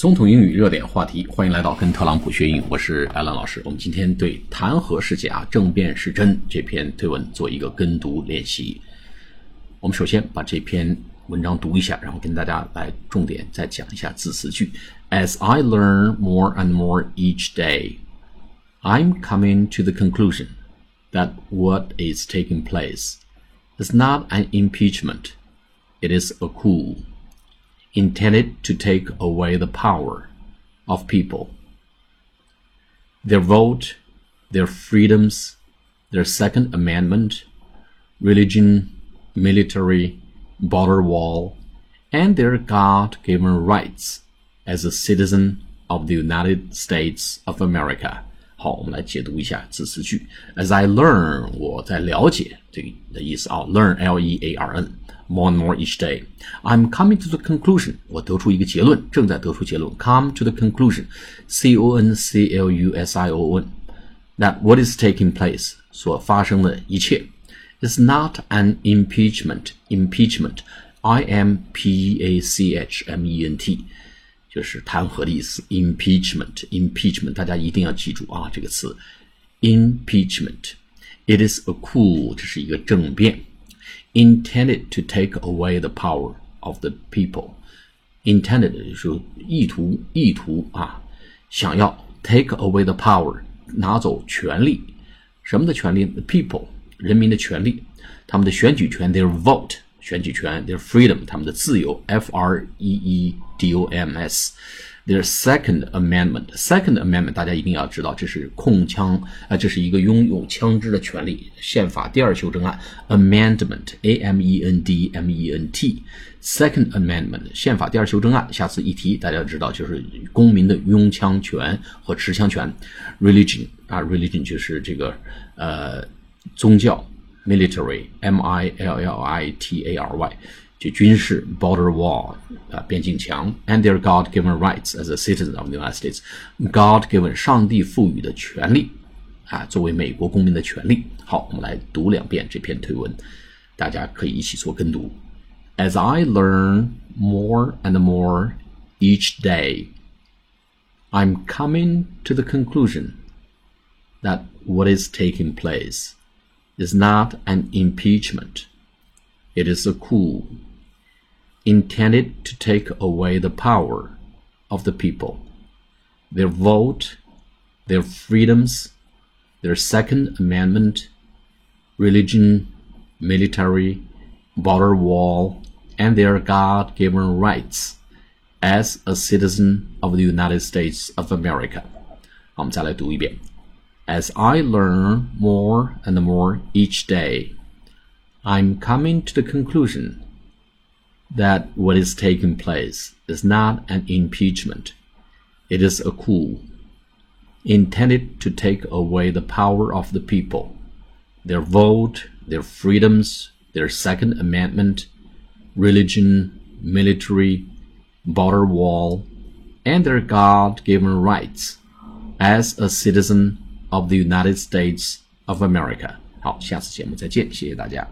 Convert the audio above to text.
总统英语热点话题，欢迎来到跟特朗普学英语，我是艾伦老师。我们今天对弹劾事件啊，政变是真这篇推文做一个跟读练习。我们首先把这篇文章读一下，然后跟大家来重点再讲一下字词句。As I learn more and more each day, I'm coming to the conclusion that what is taking place is not an impeachment; it is a coup intended to take away the power of people. Their vote, their freedoms, their Second Amendment, religion, military, border wall, and their God given rights as a citizen of the United States of America. 好，我们来解读一下字词句。As I learn，我在了解这个的意思啊。Learn L E A R N more and more each day. I'm coming to the conclusion. 我得出一个结论，正在得出结论。Come to the conclusion. C O N C L U S I O N. That what is taking place 所发生的一切 is not an impeachment. Impeachment. I M P A C H M E N T. 就是弹劾的意思，impeachment，impeachment，大家一定要记住啊，这个词，impeachment。It is a coup，这是一个政变 ，intended to take away the power of the people。intended 就是意图，意图啊，想要 take away the power，拿走权利，什么的权利？The people，人民的权利，他们的选举权，their vote。选举权，their freedom，他们的自由，F R E E D O M S，their Second Amendment，Second Amendment 大家一定要知道，这是控枪啊，这是一个拥有枪支的权利。宪法第二修正案，Amendment，A M E N D M E N T，Second Amendment，宪法第二修正案，下次一提大家知道就是公民的拥枪权和持枪权。Religion 啊，Religion 就是这个呃宗教。military M I L L I T A R Y，就军事 border wall 啊边境墙，and their God-given rights as a citizen of the United States。God-given 上帝赋予的权利啊，作为美国公民的权利。好，我们来读两遍这篇推文，大家可以一起做跟读。As I learn more and more each day, I'm coming to the conclusion that what is taking place is not an impeachment. It is a coup intended to take away the power of the people, their vote, their freedoms, their Second Amendment, religion, military, border wall, and their God given rights as a citizen of the United States of America. 我们再来读一遍。 As I learn more and more each day, I'm coming to the conclusion that what is taking place is not an impeachment. It is a coup intended to take away the power of the people, their vote, their freedoms, their Second Amendment, religion, military, border wall, and their God given rights as a citizen of the United States of America。好，下次节目再见，谢谢大家。